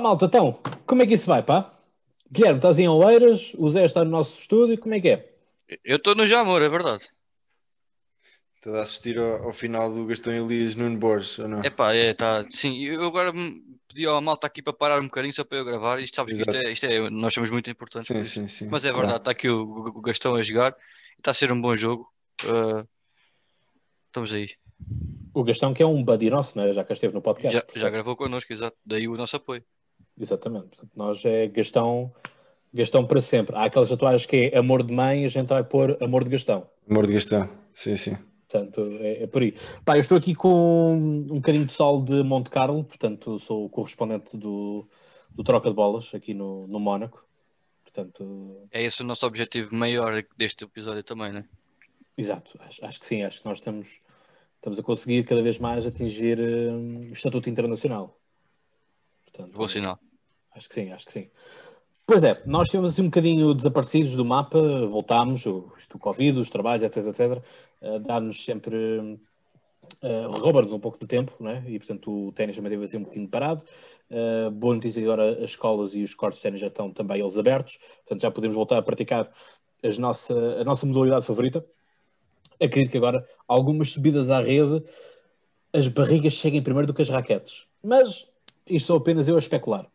Malta, então, como é que isso vai, pá? Guilherme, estás em Oeiras, o Zé está no nosso estúdio, como é que é? Eu estou no Jamor, é verdade. Estás a assistir ao, ao final do Gastão Elias Nuno Borges, ou não? Epá, é, tá. Sim, eu agora me pedi ao malta aqui para parar um bocadinho só para eu gravar. Isto, sabes que isto é, isto é- nós somos muito importantes. Sim, sim, sim. Mas é claro. verdade, está aqui o, o Gastão a jogar. Está a ser um bom jogo. Ah, estamos aí. O Gastão, que é um buddy nosso, né? já que esteve no podcast. Já, já gravou connosco, exato. Daí o nosso apoio. Exatamente. Portanto, nós é Gastão, Gastão para sempre. Há aquelas tatuagens que é amor de mãe, a gente vai pôr amor de Gastão. Amor de Gastão, sim, sim. Portanto, é, é por aí. Pá, eu estou aqui com um bocadinho de sol de Monte Carlo, portanto, sou o correspondente do, do Troca de Bolas aqui no, no Mónaco. Portanto, É esse o nosso objetivo maior deste episódio também, né? exato, acho, acho que sim, acho que nós estamos, estamos a conseguir cada vez mais atingir hum, o estatuto internacional. Portanto, Bom sinal. Acho que sim, acho que sim. Pois é, nós estivemos assim um bocadinho desaparecidos do mapa, voltámos, o, o Covid, os trabalhos, etc, etc, uh, dá-nos sempre, uh, rouba-nos um pouco de tempo, né? e portanto o ténis também teve assim um bocadinho parado. Uh, boa notícia agora, as escolas e os cortes de ténis já estão também eles abertos, portanto já podemos voltar a praticar as nossa, a nossa modalidade favorita. Acredito que agora algumas subidas à rede, as barrigas cheguem primeiro do que as raquetes, mas isto sou apenas eu a especular.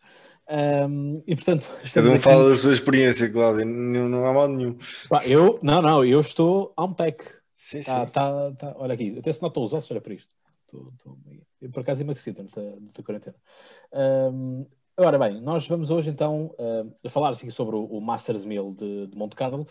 Um, e portanto, Cada um aqui- fala da sua experiência, Cláudio, não, não há mal nenhum. Eu, não, não, eu estou on pack. Sim, sim. Tá, tá, tá, olha aqui, até se notam os ossos, olha para isto. Tô- tô- eu, por acaso emagreci durante a, durante a quarentena. Um, ora bem, nós vamos hoje então uh, falar assim, sobre o, o Masters 1000 de, de Monte Carlo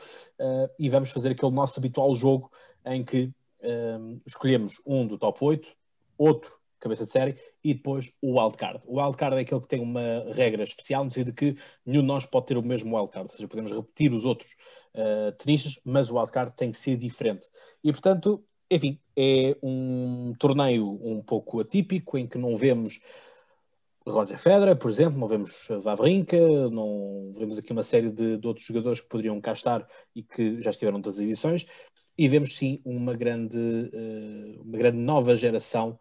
uh, e vamos fazer aquele nosso habitual jogo em que um, escolhemos um do top 8, outro cabeça de série e depois o wildcard. O wildcard é aquele que tem uma regra especial, no sentido de que nenhum de nós pode ter o mesmo wildcard, ou seja, podemos repetir os outros uh, tenistas, mas o wildcard tem que ser diferente. E portanto, enfim, é um torneio um pouco atípico em que não vemos Roger Federer, por exemplo, não vemos Wawrinka, não vemos aqui uma série de, de outros jogadores que poderiam cá estar e que já estiveram das edições, e vemos sim uma grande, uh, uma grande nova geração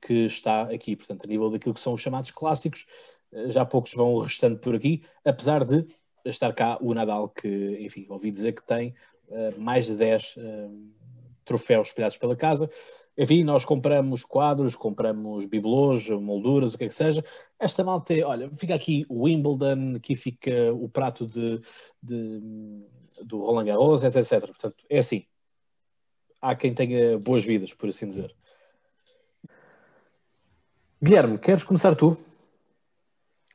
que está aqui, portanto, a nível daquilo que são os chamados clássicos, uh, já poucos vão restando por aqui, apesar de estar cá o Nadal, que, enfim, ouvi dizer que tem uh, mais de 10 troféus espalhados pela casa. Enfim, nós compramos quadros, compramos bibelôs, molduras, o que é que seja. Esta malta olha, fica aqui o Wimbledon, aqui fica o prato de, de, do Roland Garros, etc, etc. Portanto, é assim. Há quem tenha boas vidas, por assim dizer. Guilherme, queres começar tu?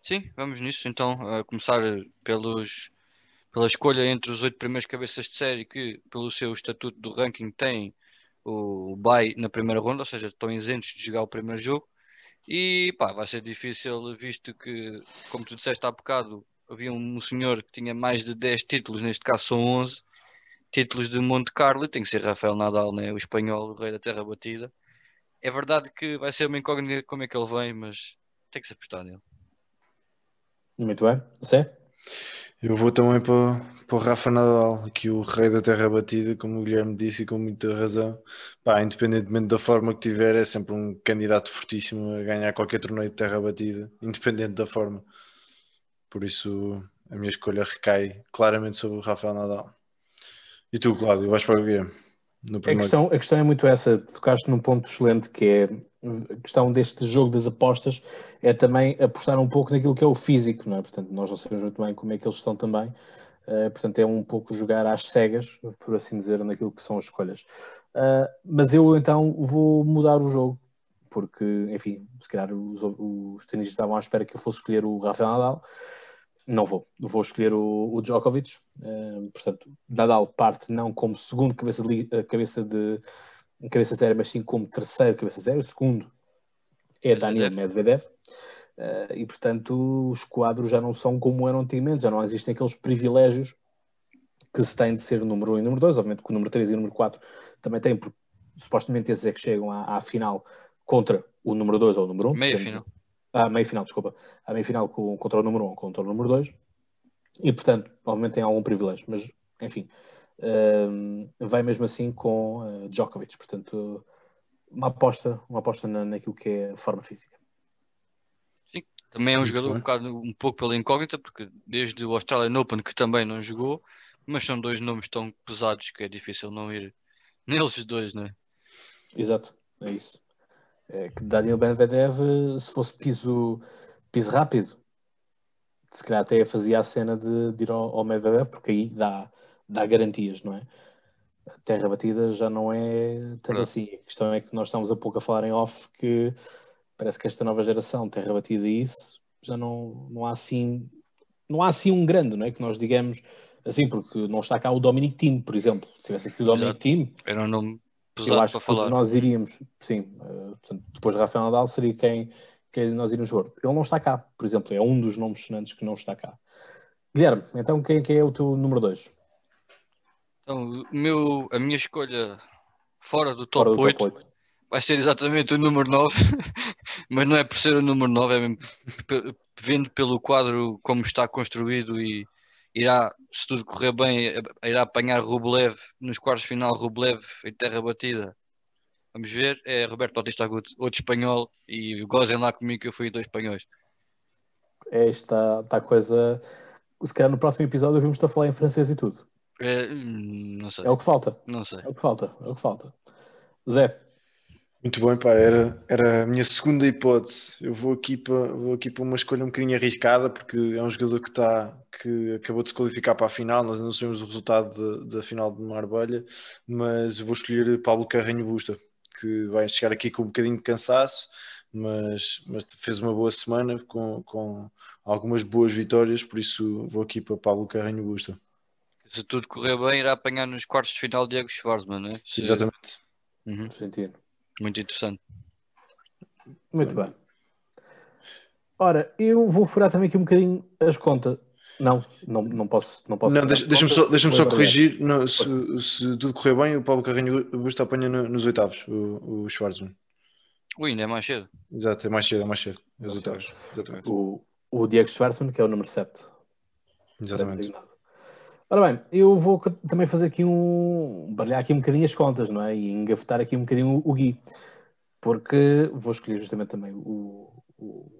Sim, vamos nisso. Então, a começar pelos, pela escolha entre os oito primeiros cabeças de série que, pelo seu estatuto do ranking, têm o bye na primeira ronda, ou seja, estão isentos de jogar o primeiro jogo. E pá, vai ser difícil, visto que, como tu disseste há bocado, havia um senhor que tinha mais de 10 títulos, neste caso são 11 títulos de Monte Carlo, e tem que ser Rafael Nadal, né? o espanhol, o rei da terra batida. É verdade que vai ser uma incógnita como é que ele vem, mas tem que se apostar nele. Muito bem. Zé? Eu vou também para, para o Rafa Nadal, aqui o rei da terra batida, como o Guilherme disse e com muita razão. Pá, independentemente da forma que tiver, é sempre um candidato fortíssimo a ganhar qualquer torneio de terra batida, independente da forma. Por isso, a minha escolha recai claramente sobre o Rafael Nadal. E tu, Cláudio, vais para o quê? A questão, a questão é muito essa, tocaste num ponto excelente que é a questão deste jogo das apostas é também apostar um pouco naquilo que é o físico, não é? Portanto, nós não sabemos muito bem como é que eles estão também, uh, portanto é um pouco jogar às cegas, por assim dizer, naquilo que são as escolhas. Uh, mas eu então vou mudar o jogo, porque, enfim, se calhar os, os tenistas estavam à espera que eu fosse escolher o Rafael Nadal, não vou, vou escolher o, o Djokovic, uh, portanto, Nadal parte não como segundo cabeça de, cabeça de cabeça zero, mas sim como terceiro cabeça zero. O segundo é Daniel Medvedev. Uh, e, portanto, os quadros já não são como eram antigamente, já não existem aqueles privilégios que se tem de ser o número 1 um e número 2. Obviamente que o número 3 e o número 4 também têm, porque supostamente esses é que chegam à, à final contra o número 2 ou o número 1. Um, meia portanto, final. Ah, meia final, desculpa. A meia final com, contra o número 1 um, contra o número 2. E, portanto, obviamente tem algum privilégio, mas, enfim, Uh, vai mesmo assim com uh, Djokovic, portanto uma aposta, uma aposta na, naquilo que é a forma física. Sim, Também é um jogador um, bocado, um pouco pela incógnita, porque desde o Australian Open que também não jogou, mas são dois nomes tão pesados que é difícil não ir neles os dois, não é? Exato, é isso. É que Daniel Medvedev, se fosse piso, piso rápido, se calhar até fazia a cena de, de ir ao, ao Medvedev, porque aí dá, dá garantias, não é? A terra batida já não é tanto assim. A questão é que nós estamos há pouco a falar em off que parece que esta nova geração, terra batida e isso, já não, não há assim não há assim um grande, não é? Que nós digamos assim, porque não está cá o Dominic Thiem, por exemplo. Se tivesse aqui o Dominic. Thiem, Era um nome eu pesado acho para que todos falar. nós iríamos, sim, eh, portanto, depois de Rafael Nadal seria quem, quem nós iríamos ver. Ele não está cá, por exemplo, é um dos nomes sonantes que não está cá. Guilherme, então quem, quem é o teu número 2? Então, meu, a minha escolha fora do Fora top do 8 top 8. vai ser exatamente o número 9, mas não é por ser o número 9, é mesmo vendo pelo quadro como está construído e irá, se tudo correr bem, irá apanhar Rublev nos quartos de final, Rublev em terra batida. Vamos ver, é Roberto Bautista Agut, outro espanhol, e gozem lá comigo que eu fui dois espanhóis. É esta tá coisa. Se calhar no próximo episódio ouvimos-te a falar em francês e tudo. É, hum, não sei, É o que falta. não sei. É o que falta. É o que falta. Zé, Muito bem, pá, era, era a minha segunda hipótese. Eu vou aqui para vou aqui para uma escolha um bocadinho arriscada, porque é um jogador que está que acabou de se qualificar para a final. Nós não sabemos o resultado da- final de Marbella, mas eu vou escolher Pablo Carreño Busta, que vai chegar aqui com um bocadinho de cansaço, mas, mas fez uma boa semana com, com algumas boas vitórias, por isso vou aqui para Pablo Carreño Busta. Se tudo correr bem, irá apanhar nos quartos de final Diego Schwartzman, né? Se- Exatamente. Uhum, Argentino. Muito interessante. Muito bem. Ora, eu vou furar também aqui um bocadinho as contas. Não, não, não posso. Não, posso Não, deixa- deixa-me só, deixa só corrigir. Não, se, se tudo correr bem, o Pablo Carreño Busta apanha no- nos oitavos, o, o Schwarzman. Ui, ainda é mais cedo. Exato, é mais cedo, é mais cedo. É os oitavos. Exatamente. O, o Diego Schwartzman, que é o número 7. Exatamente. Ora bem, eu vou também fazer aqui um. baralhar aqui um bocadinho as contas, não é? E engafetar aqui um bocadinho o, Gui. Porque vou escolher justamente também o, o,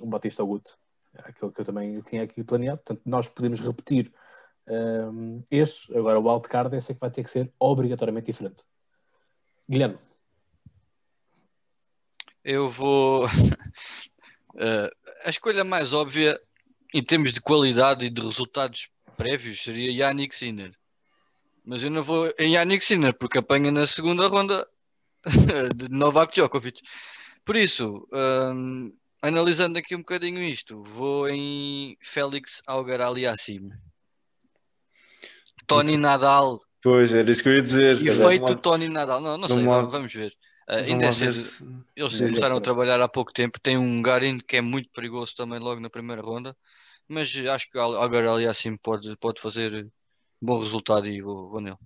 o Batista Agut. Era aquele que eu também tinha aqui planeado. Portanto, nós podemos repetir hum, este. Agora, o wildcard, é que vai ter que ser obrigatoriamente diferente. Guilherme, Eu vou. Eh, a escolha mais óbvia em termos de qualidade e de resultados prévios seria Yannick Sinner. Mas eu não vou em Yannick Sinner porque apanha na segunda ronda de Novak Djokovic. Por isso, hum, analisando aqui um bocadinho isto, vou em Félix Auger-Aliassime. Tony Nadal, Pois, era isso que eu ia dizer. Efeito lá- Tony Nadal. Não, não sei, lá. vamos ver. Uh, ainda é cedo. se- Eles começaram a trabalhar há pouco tempo. Tem um Garin que é muito perigoso também logo na primeira ronda. Mas acho que o Algar ali assim pode, pode fazer bom resultado e vou, vou nele.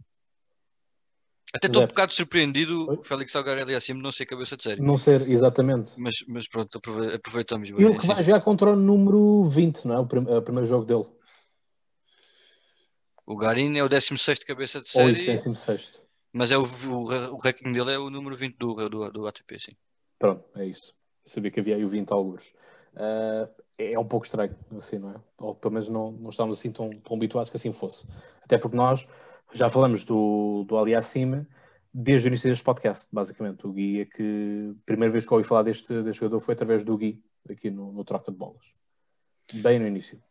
Até estou um bocado surpreendido Oi? o Félix Algar ali assim não ser cabeça de série. não ser exatamente. Mas, mas pronto, aprove- aproveitamos bem. Ele que vai jogar contra o número 20, não é? O, prim- o primeiro jogo dele. O Garin é o 16 cabeça de Ou série, isso, 16. mas é o, o, o ranking dele é o número 20 do, do, do ATP, sim. Pronto, é isso. Eu sabia que havia aí o 20 alguns. Ah, é um pouco estranho, assim, não é? Ou pelo menos não, não estávamos assim tão, tão habituados que assim fosse. Até porque nós já falamos do, do Ali Acima desde o início deste podcast, basicamente. O Gui é que a primeira vez que ouvi falar deste, deste jogador foi através do Gui, aqui no, no Troca de Bolas. Bem no início.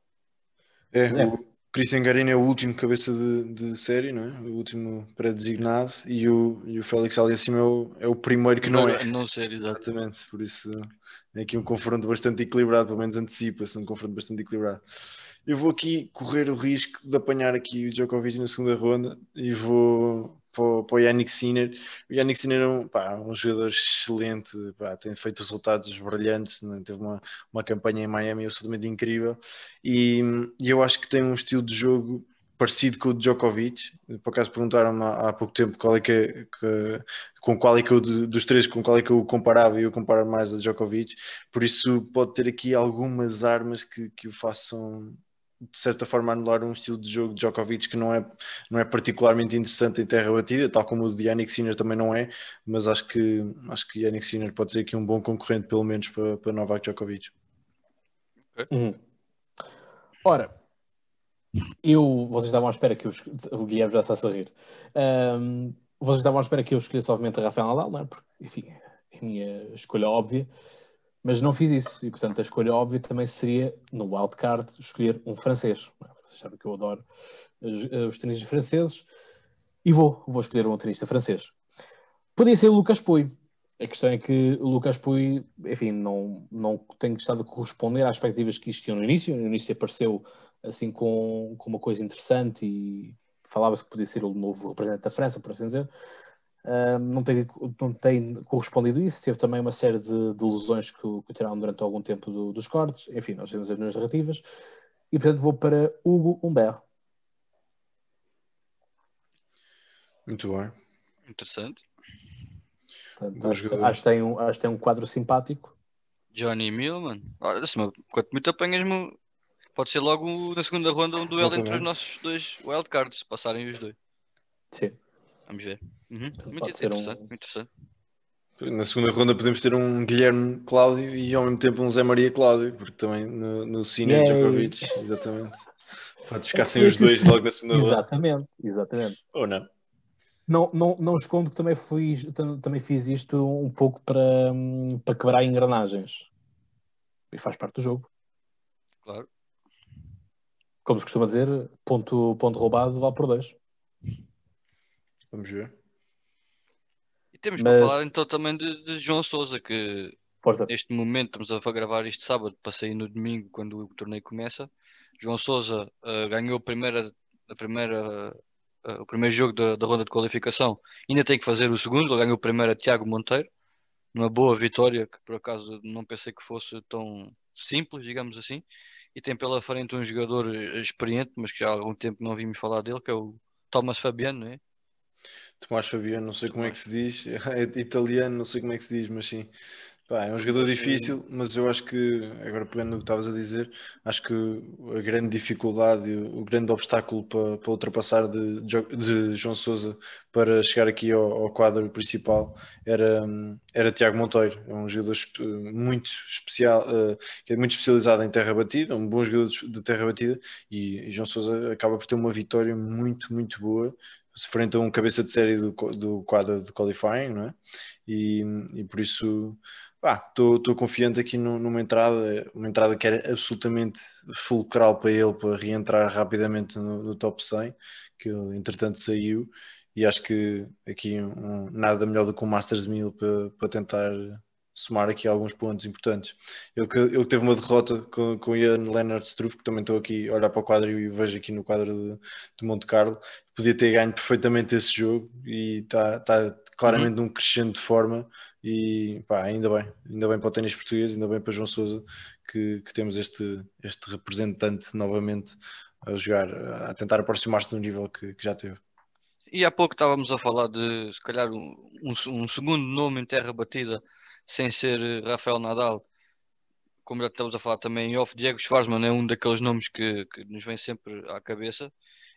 É, Zé. o Christian Garin é o último cabeça de, de série, não é? O último pré-designado. E o, e o Félix ali acima é o, é o primeiro que não é. Não ser, exato. Exatamente, por isso é aqui um confronto bastante equilibrado, pelo menos antecipa-se um confronto bastante equilibrado. Eu vou aqui correr o risco de apanhar aqui o Djokovic na segunda ronda e vou para, para o Yannick Sinner. O Yannick Sinner é um, pá, um jogador excelente, pá, tem feito resultados brilhantes, né? teve uma, uma campanha em Miami absolutamente incrível e, e eu acho que tem um estilo de jogo parecido com o de Djokovic. Por acaso perguntaram-me há, há pouco tempo qual é que é, que- com qual é que eu, dos três, com qual é que eu comparava e eu comparo mais a Djokovic. Por isso pode ter aqui algumas armas que, que o façam de certa forma anular um estilo de jogo de Djokovic que não é, não é particularmente interessante em terra batida, tal como o de Yannick Sinner também não é, mas acho que acho que Yannick Sinner pode ser aqui um bom concorrente pelo menos para, para Novak Djokovic. Uhum. Ora, eu, vocês estavam à espera que eu, o Guilherme já está a rir. Ahm, vocês estavam à espera que eu escolhesse, obviamente, a Rafael Nadal, não é? Porque, enfim, é a minha escolha óbvia, mas não fiz isso. E, portanto, a escolha óbvia também seria, no wildcard, escolher um francês. é? Vocês sabem que eu adoro os, os tenistas franceses e vou, vou escolher um tenista francês. Podia ser o Lucas Pouy. A questão é que o Lucas Pouy, enfim, não, não tem estado a corresponder às expectativas que existiam no início. No início apareceu assim com, com uma coisa interessante e falava-se que podia ser o novo representante da França, por assim dizer. Não, tem, não tem correspondido isso. Teve também uma série de, de lesões que, que tiraram durante algum tempo do- dos cortes. Enfim, nós temos as minhas narrativas. E portanto vou para Hugo Humbert. Muito bem. Interessante. Portanto, acho, acho que tem um, acho que tem um quadro simpático. Johnny Millman. Olha, me- quanto muito apanhas-me, pode ser logo na segunda ronda um duelo entre os Exatamente. nossos dois wildcards, passarem os dois. Sim. Vamos ver. Uhum. Muito Pode ser um- interessante, muito interessante. Na segunda ronda podemos ter um Guilherme Cláudio e ao mesmo tempo um Zé Maria Cláudio, porque também no, no Senior Yay. Djokovic, exatamente. Pode ficar sem os dois logo na segunda ronda. Exatamente, exatamente. Ou não? Não, não, não escondo que também, fui, tam- também fiz isto um pouco para, para quebrar engrenagens. E faz parte do jogo. Claro. Como se costuma dizer, ponto, ponto roubado vale por dois. Vamos ver. E temos Mas- para falar então também de, de João Souza, que Força. neste momento estamos a gravar isto sábado para sair no domingo quando o torneio começa. João Souza eh, ganhou a primeira, a primeira, eh, o primeiro jogo da, da ronda de qualificação. Ainda tem que fazer o segundo. Ele ganhou o primeiro a Tiago Monteiro. Uma boa vitória que por acaso não pensei que fosse tão simples, digamos assim. E tem pela frente um jogador eh, experiente, mas que já há algum tempo não vimos falar dele, que é o Thomas Fabiano, não é? Tomás Fabiano, não sei como é que se diz, é italiano, não sei como é que se diz, mas sim. Pá, é um jogador difícil, mas eu acho que, agora pegando no que estavas a dizer, acho que a grande dificuldade, o, grande obstáculo para, para ultrapassar de, de João Sousa para chegar aqui ao, ao quadro principal era, era Tiago Monteiro. É um jogador muito especial, eh, que é muito especializado em terra batida, um bom jogador de terra batida, e, e João Sousa acaba por ter uma vitória muito, muito boa frente a um cabeça de série do, do quadro de qualifying, não é? E, e por isso estou confiante aqui nu- numa entrada, uma entrada que era absolutamente fulcral para ele para reentrar rapidamente no, no top 100, que ele entretanto saiu, e acho que aqui um- nada melhor do que um Masters 1000 para, para tentar somar aqui alguns pontos importantes. Ele, que- ele teve uma derrota com, com Ian Leonard Struff, que também estou aqui a olhar para o quadro e vejo aqui no quadro de, de Monte Carlo, podia ter ganho perfeitamente esse jogo e está tá claramente num crescendo de forma e pá, ainda bem, ainda bem para o ténis português, ainda bem para João Sousa que, que temos este, este representante novamente a jogar, a tentar aproximar-se do nível que, que já teve. E há pouco estávamos a falar de, se calhar, um, um, um segundo nome em terra batida, sem ser eh, Rafael Nadal. Como já estamos a falar também em off, Diego Schwartzman é um daqueles nomes que, que nos vem sempre à cabeça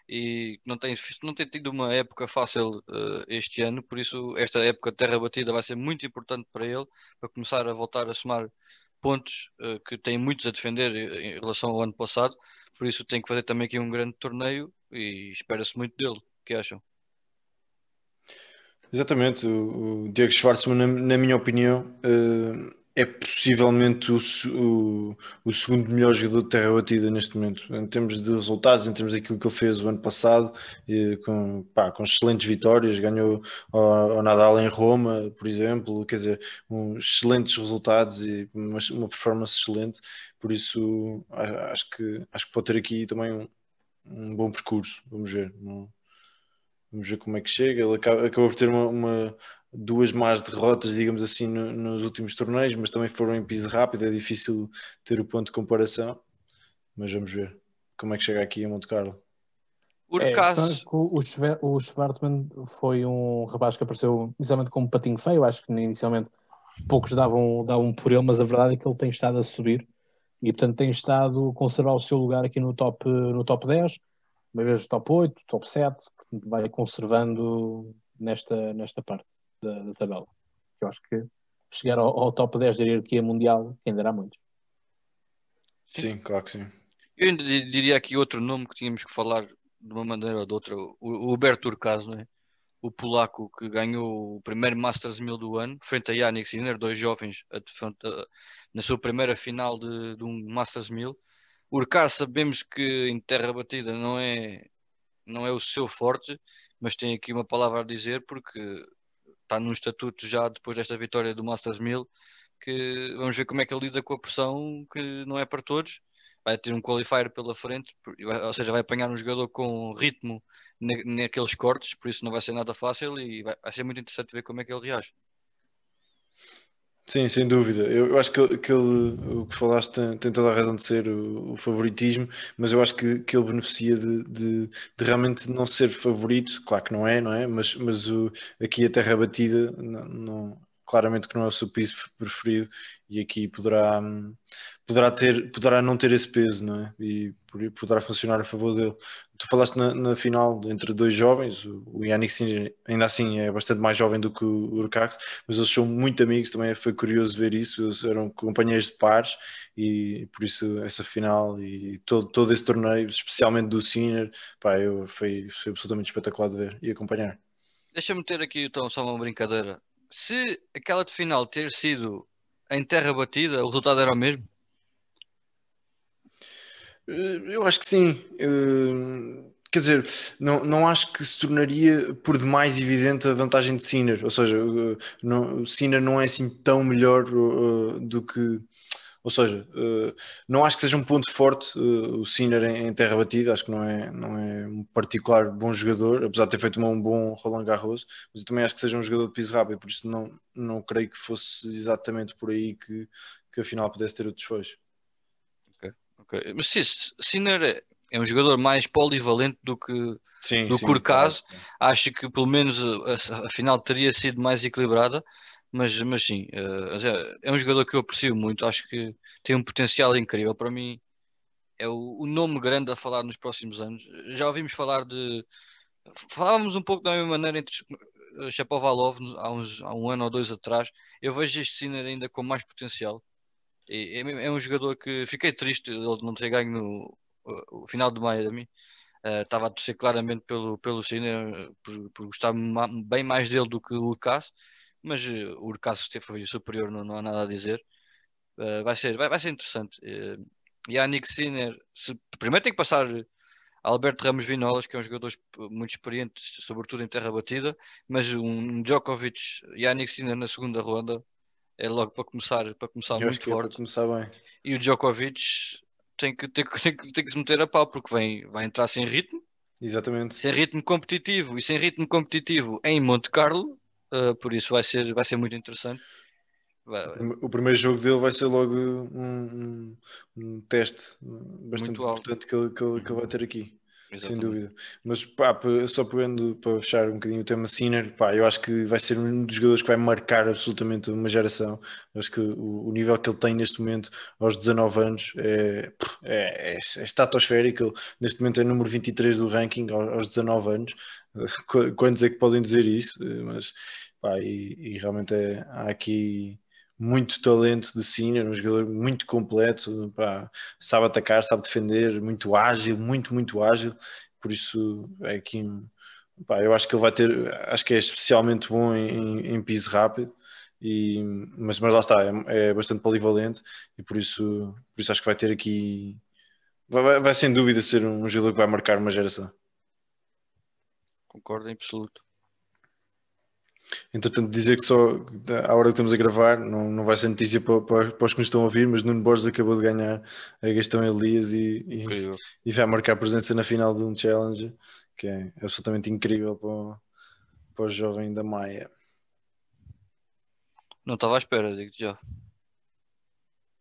e não tem, não tem tido uma época fácil eh, este ano, por isso esta época de terra batida vai ser muito importante para ele, para começar a voltar a somar pontos eh, que tem muitos a defender em relação ao ano passado, por isso tem que fazer também aqui um grande torneio e espera-se muito dele. O que acham? Exatamente, o, o Diego Schwartzman, na, na minha opinião, eh, é possivelmente o, o, o segundo melhor jogador de terra batida neste momento, em termos de resultados, em termos daquilo que ele fez o ano passado, eh, com, pá, com excelentes vitórias, ganhou ao, ao Nadal em Roma, por exemplo, quer dizer, um, excelentes resultados e uma, uma performance excelente, por isso acho que, acho que pode ter aqui também um, um bom percurso, vamos ver. Vamos ver como é que chega. Ele acaba, acabou por ter uma, uma- duas más derrotas, digamos assim, no- nos últimos torneios, mas também foram em piso rápido. É difícil ter o ponto de comparação. Mas vamos ver como é que chega aqui a Monte Carlo. Por É, o, Schwer- o Schwartzman foi um rapaz que apareceu inicialmente como um patinho feio. Acho que inicialmente poucos davam, davam por ele, mas a verdade é que ele tem estado a subir e, portanto, tem estado a conservar o seu lugar aqui no top, no top 10, uma vez top 8, top 7, portanto, vai conservando nesta, nesta parte da, da tabela. Eu acho que chegar ao, ao top 10 da hierarquia mundial, que ainda há muitos. Sim, claro que sim. Eu ainda di- diria aqui outro nome que tínhamos que falar de uma maneira ou de outra, o, o Huberto Urcaso, não é? O polaco que ganhou o primeiro Masters 1000 do ano, frente a Yannick Sinner, dois jovens a a- na sua primeira final de, de um Masters 1000. O Urcaso sabemos que em terra batida não é, não é o seu forte, mas tem aqui uma palavra a dizer porque está num estatuto já depois desta vitória do Masters 1000 que vamos ver como é que ele lida com a pressão que não é para todos vai ter um qualifier pela frente, ou seja, vai apanhar um jogador com ritmo na- naqueles cortes, por isso não vai ser nada fácil e vai ser muito interessante ver como é que ele reage. Sim, sem dúvida. Eu, eu acho que, que ele, o que falaste tem, tem toda a razão de ser o, o favoritismo, mas eu acho que, que ele beneficia de, de, de realmente não ser favorito, claro que não é, não é? Mas, mas o, aqui a terra batida não, não- claramente que não é o seu piso preferido e aqui poderá, hum, poderá, ter, poderá não ter esse peso, não é? E poderá funcionar a favor dele. Tu falaste na, na final entre dois jovens, o Yannick Sinner ainda assim é bastante mais jovem do que o Urcax, mas eles são muito amigos, também foi curioso ver isso, eles eram companheiros de pares e por isso essa final e todo, todo esse torneio, especialmente do Sinner, pá, eu, foi, foi absolutamente espetacular de ver e acompanhar. Deixa-me ter aqui então só uma brincadeira. Se aquela de final ter sido em terra batida, o resultado era o mesmo? Eh, Eu acho que sim. Eh, Quer dizer, não, não acho que se tornaria por demais evidente a vantagem de Sinner. Ou seja, eh, não, o Sinner não é assim tão melhor do que. Ou seja, eh, não acho que seja um ponto forte eh, o Sinner em, terra batida. Acho que não é, não é um particular bom jogador, apesar de ter feito um bom Roland Garros. Mas eu também acho que seja um jogador de piso rápido, por isso não, não creio que fosse exatamente por aí que, que a final pudesse ter o desfecho. Ok. Mas se Sinner é, é um jogador mais polivalente do que Sim, Do sim, Curcaso, claro. acho que pelo menos a, a final teria sido mais equilibrada, mas, mas sim, eh, mas é, um jogador que eu aprecio muito, acho que tem um potencial incrível. Para mim, é o, o nome grande a falar nos próximos anos. Já ouvimos falar de. Falávamos um pouco da mesma maneira entre eh, Shapovalov no- há, uns, há um ano ou dois atrás. Eu vejo este Sinner ainda com mais potencial. E É, é um jogador que fiquei triste ele não ter ganho no final de Miami. Uh, estava a torcer claramente pelo, pelo Sinner, uh, por, por gostar bem mais dele do que o Urcaso, mas uh, o Urcaso foi superior, não, não há nada a dizer. Uh, vai, ser, vai, vai ser interessante. Uh, Yannick Sinner, se, primeiro tem que passar Alberto Ramos Vinolas, que é um jogador muito experiente, sobretudo em terra batida, mas um Djokovic, Yannick Sinner na segunda ronda é logo para começar, para começar Eu muito é forte. começar bem. E o Djokovic tem que, tem, que, tem, que, tem que se meter a pau, porque vem, vai entrar sem ritmo Exatamente. sem ritmo competitivo e sem ritmo competitivo em Monte Carlo, uh, por isso vai ser, vai ser muito interessante. O primeiro jogo dele vai ser logo um, um, um teste bastante importante que ele, que, ele, que ele vai ter aqui, sem exatamente. dúvida. Mas pá, só pegando para fechar um bocadinho o tema Sinner, pá, eu acho que vai ser um dos jogadores que vai marcar absolutamente uma geração. Acho que o, o nível que ele tem neste momento, aos 19 anos, é, é, é, é estratosférico. Ele, neste momento é número 23 do ranking aos, aos 19 anos. Qu- Quantos é que podem dizer isso? Mas pá, e, e realmente é, há aqui muito talento de Sinner, um jogador muito completo, pá, sabe atacar, sabe defender, muito ágil, muito, muito ágil. Por isso é aqui, pá, eu acho que ele vai ter, acho que é especialmente bom em, em- em piso rápido. E, mas, mas lá está, é, é bastante polivalente e por isso, por isso acho que vai ter aqui, vai, vai, vai sem dúvida ser um jogador que vai marcar uma geração. Concordo em absoluto. Entretanto, dizer que só à hora que estamos a gravar, não, não vai ser notícia para, para, para os que nos estão a ouvir, mas Nuno Borges acabou de ganhar a Gastão Elias e, e, e vai marcar presença na final de um challenge que é absolutamente incrível para o, para o jovem da Maia. Não estava à espera, digo já.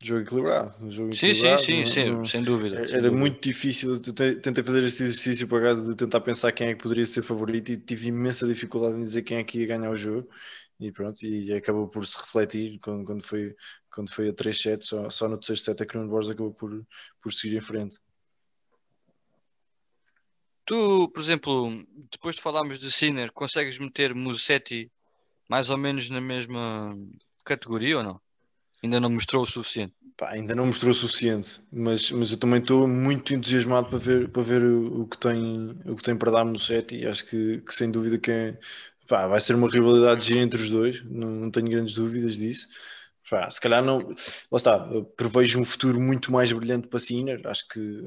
Jogo equilibrado. Jogo Sim, sim, equilibrado, sim, não- sim, não- sem dúvida. Era sem dúvida. muito difícil. Eu tentei fazer este exercício por acaso de tentar pensar quem é que poderia ser favorito e tive imensa dificuldade em dizer quem é que ia ganhar o jogo. E pronto, e acabou por se refletir quando, quando, foi, quando foi a 3 sets. Só, só no terceiro set é que o Nuno Borges acabou por, por seguir em frente. Tu, por exemplo, depois de falarmos de Sinner, consegues meter Musetti mais ou menos na mesma categoria ou não? Ainda não mostrou o suficiente. pá, ainda não mostrou o suficiente, mas, mas eu também estou muito entusiasmado para ver, para ver o, o que tem, o que tem para dar e acho que, que sem dúvida que é, pá, vai ser uma rivalidade entre os dois, não, não tenho grandes dúvidas disso. Pá, se calhar não, lá está, prevejo um futuro muito mais brilhante para Sinner, acho que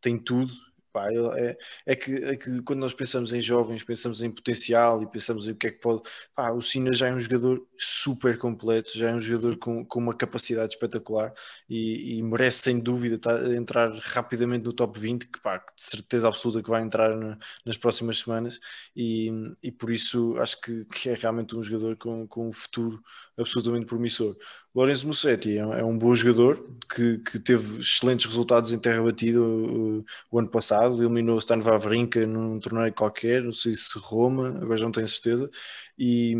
tem tudo Pá, é, é, que, é que quando nós pensamos em jovens, pensamos em potencial e pensamos em o que é que pode. Pá, o Sina já é um jogador super completo, já é um jogador com, com uma capacidade espetacular e, e merece sem dúvida tá, entrar rapidamente no top 20, que, pá, de certeza absoluta que vai entrar na, nas próximas semanas e, e por isso acho que, que, é realmente um jogador com, com um futuro absolutamente promissor. Lourenço Mussetti é, é um bom jogador que, que teve excelentes resultados em terra batida o, o ano passado, eliminou o Stan Wawrinka num torneio qualquer, não sei se Roma, agora não tenho certeza, e,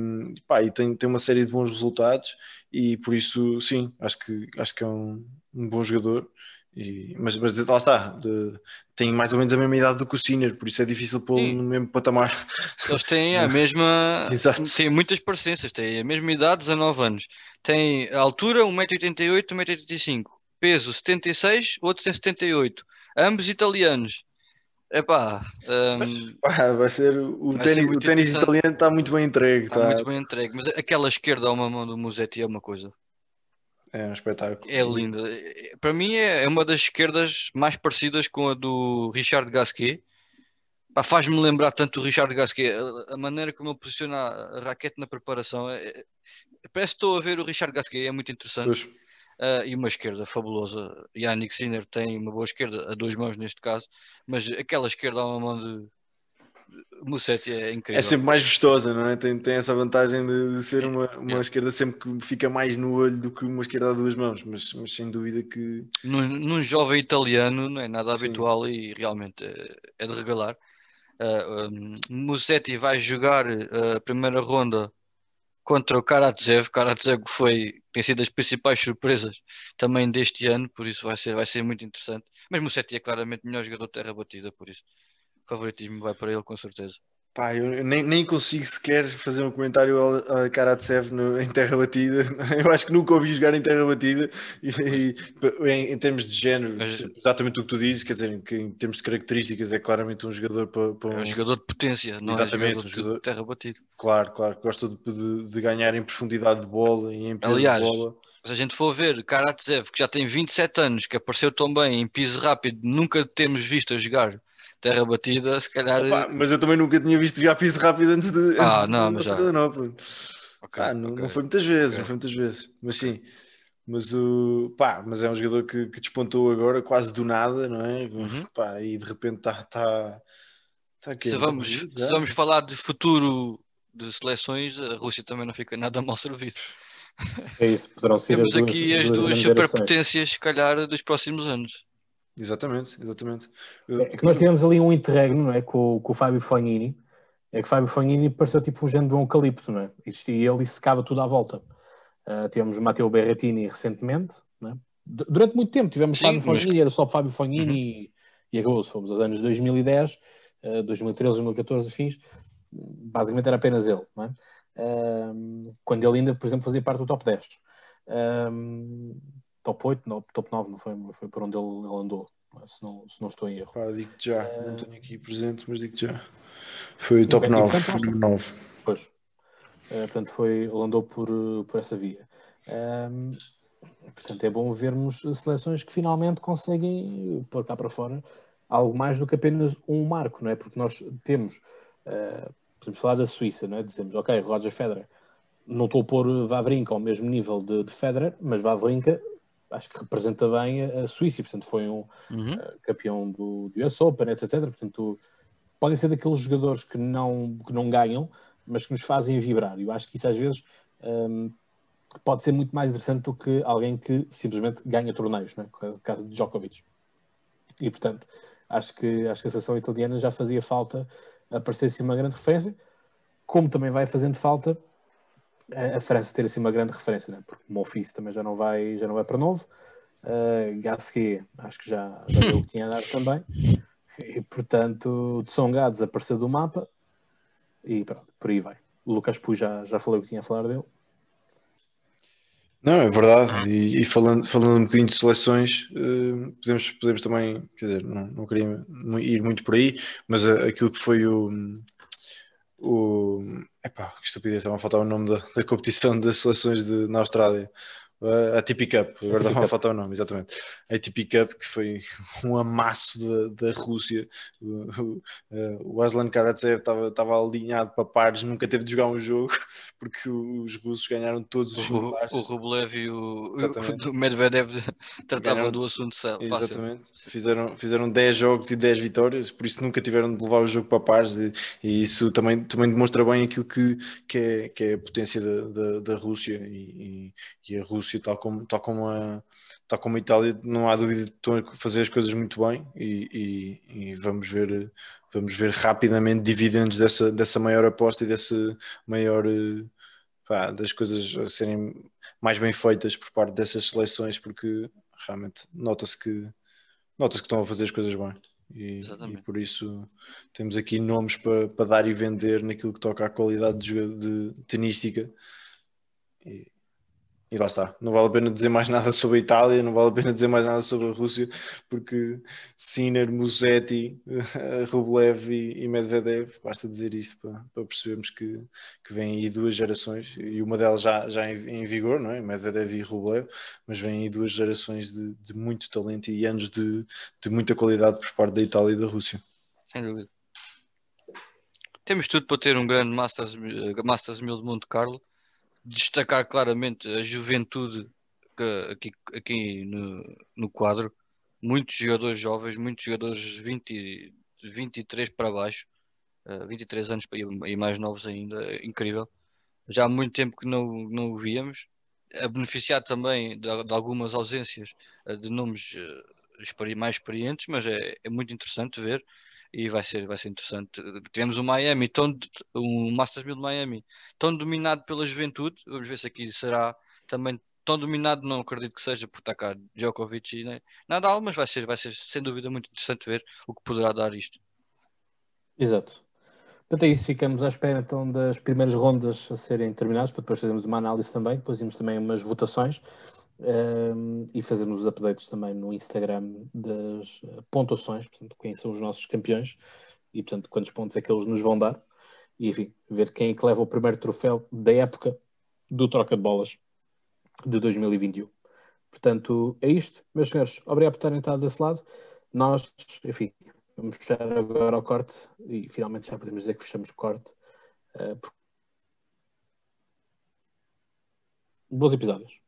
pá, e tem, tem uma série de bons resultados e por isso sim, acho que, acho que é um, um bom jogador e, mas, mas lá está, de, tem mais ou menos a mesma idade do que o Sinner, por isso é difícil pôr no mesmo patamar. Eles têm a mesma. Exato. Têm muitas parecenças, têm a mesma idade, 19 anos. Tem altura 1,88m, 1,85m. Peso 76, outro tem 78. Ambos italianos. Epá, um, pá, vai ser o ténis, o ténis italiano está muito bem entregue. Está tá. muito bem entregue, mas aquela esquerda a uma mão do Musetti é uma coisa. É um espetáculo. É linda. Para mim é, é uma das esquerdas mais parecidas com a do Richard Gasquet. Faz-me lembrar tanto o Richard Gasquet, a, a, maneira como ele posiciona a raquete na preparação. É, é, parece que estou a ver o Richard Gasquet, é muito interessante. Uh, e uma esquerda fabulosa. Yannick Sinner tem uma boa esquerda, a duas mãos neste caso, mas aquela esquerda a uma mão de, Mussetti é incrível. É sempre mais vistosa, não é? Tem, tem essa vantagem de, de ser uma, uma é. esquerda sempre que fica mais no olho do que uma esquerda a duas mãos, mas, mas sem dúvida que. Num, num jovem italiano não é nada Sim. habitual e realmente é, é de regalar. Uh, um, Musetti vai jogar uh, a primeira ronda contra o Karatsev. Karatsev foi, tem sido as principais surpresas também deste ano, por isso vai ser, vai ser muito interessante. Mas Musetti é claramente o melhor jogador de terra batida, por isso favoritismo vai para ele com certeza. Pá, eu nem, nem consigo sequer fazer um comentário a Karatsev no, em terra batida. Eu acho que nunca ouvi jogar em terra batida e, e em, em, termos de género, Mas, exatamente o que tu dizes, quer dizer, que em termos de características é claramente um jogador para, para um... É um jogador de potência, não exatamente, é jogador, um jogador de terra batida. Claro, claro, gosta de, de, de, ganhar em profundidade de bola e em peso Aliás, de bola. Se a gente for ver Karatsev, que já tem 27 anos, que apareceu tão bem em piso rápido, nunca temos visto a jogar terra batida, se calhar. Opa, mas eu também nunca tinha visto já piso rápido antes de. Ah, antes não, de, mas já. Não, okay, ah, não, okay. não, foi muitas vezes, okay. não foi muitas vezes, mas sim. Mas, o, pá, mas é um jogador que, que despontou agora quase do nada, não é? Uhum. Pá, e de repente está. Tá, tá se, vamos, se vamos falar de futuro de seleções, a Rússia também não fica nada mal servido. É isso, poderão ser Temos as aqui duas, as duas, duas superpotências, se calhar, dos próximos anos. Exatamente, exatamente. É que nós tivemos ali um interregno, não é? Com, com o Fábio Fognini. É que o Fábio Fognini pareceu tipo um género de um eucalipto, não é? Existia ele e secava tudo à volta. Uh, tivemos o Matteo Berrettini recentemente, não é? Durante muito tempo tivemos Sim, Fábio Fognini, mas... era só Fábio Fognini uhum. e, e acabou-se. Fomos aos anos 2010, uh, 2013, 2014, fins. Basicamente era apenas ele, não é? Uh, quando ele ainda, por exemplo, fazia parte do top 10. Uh, top 8, no, top 9, não foi, foi por onde ele, ele andou, se não, se não estou em erro. Pá, digo já, uh, não tenho aqui presente, mas digo já. Foi top 9, foi 9. Pois. Uh, portanto, foi, ele andou por, por essa via. Um, portanto, é bom vermos seleções que finalmente conseguem pôr cá para fora algo mais do que apenas um marco, não é? Porque nós temos, uh, podemos falar da Suíça, não é? Dizemos, ok, Roger Federer, não estou a pôr Vavrinka ao mesmo nível de, de Federer, mas Vavrinka acho que representa bem a, Suíça, portanto foi um uhum. uh, campeão do, do US Open, etc, portanto podem ser daqueles jogadores que não, que não ganham, mas que nos fazem vibrar, e eu acho que isso às vezes um, ehm, pode ser muito mais interessante do que alguém que simplesmente ganha torneios, né? no caso de Djokovic. E portanto, acho que, acho que a seleção italiana já fazia falta aparecer-se uma grande referência, como também vai fazendo falta a, França ter assim uma grande referência, né? porque o Monfils também já não vai, já não vai para novo. Uh, Gasquet, acho que já, já deu o que tinha a dar também. E portanto, Tsonga desapareceu do mapa e pronto, por aí vai. O Lucas Pui já, já falei o que tinha a falar dele. Não, é verdade. E, e falando, falando um bocadinho de seleções, uh, podemos, podemos também, quer dizer, não, não queria ir muito por aí, mas uh, aquilo que foi o. o epá, que estupidez, estava a faltar o nome da, da competição das seleções de, na Austrália. A ATP Cup, agora estava a faltar o nome, exatamente. A ATP Cup, que foi um amasso da, da Rússia. O, o Aslan Karatsev estava, estava alinhado para pares, nunca teve de jogar um jogo, porque os russos ganharam todos os o, o Rublev e o, o Medvedev tratavam ganharam, do assunto fácil. Exatamente. Fizeram, fizeram 10 jogos e 10 vitórias, por isso nunca tiveram de levar o jogo para pares, e, e isso também, também demonstra bem aquilo que, que, é, que é a potência da, da, da Rússia e, e, a Rússia Rússia, tal como, tal como, a, tal como a Itália, não há dúvida de estão a fazer as coisas muito bem e, e, e, vamos ver vamos ver rapidamente dividendos dessa, dessa maior aposta e dessa maior pá, das coisas a serem mais bem feitas por parte dessas seleções porque realmente nota-se que nota-se que estão a fazer as coisas bem. E, e, por isso temos aqui nomes para, para dar e vender naquilo que toca à qualidade de, de tenística. E, e lá está, não vale a pena dizer mais nada sobre a Itália, não vale a pena dizer mais nada sobre a Rússia, porque Sinner, Musetti, Rublev e, Medvedev, basta dizer isto para, para percebermos que, que vêm aí duas gerações, e uma delas já, já em, em vigor, não é? Medvedev e Rublev, mas vêm aí duas gerações de, de muito talento e anos de, de muita qualidade por parte da Itália e da Rússia. Sem dúvida. Temos tudo para ter um grande Masters, Masters 1000 de Monte Carlo destacar claramente a juventude que, aqui, aqui no, no quadro. Muitos jogadores jovens, muitos jogadores 20, 23 para baixo, uh, eh, 23 anos e mais novos ainda, incrível. Já há muito tempo que não, não o víamos. A beneficiar também de, de algumas ausências uh, de nomes uh, mais experientes, mas é, é muito interessante ver e vai ser, vai ser interessante. Temos o Miami, tão, um Masters 1000 de Miami, tão dominado pela juventude. Vamos ver se aqui será também tão dominado. Não acredito que seja por cá Djokovic e né? Nadal, mas vai ser, vai ser sem dúvida muito interessante ver o que poderá dar isto. Exato. Portanto, é isso. Ficamos à espera então das primeiras rondas a serem terminadas, para depois fazermos uma análise também. Depois temos também umas votações um, e fazemos os updates também no Instagram das eh, pontuações, portanto, quem são os nossos campeões e, portanto, quantos pontos é que eles nos vão dar. E, enfim, ver quem é que leva o primeiro troféu da época do troca de bolas de 2021. Portanto, é isto, meus senhores. Obrigado por terem estado desse lado. Nós, enfim, vamos fechar agora o corte e finalmente já podemos dizer que fechamos o corte. Uh, bons episódios.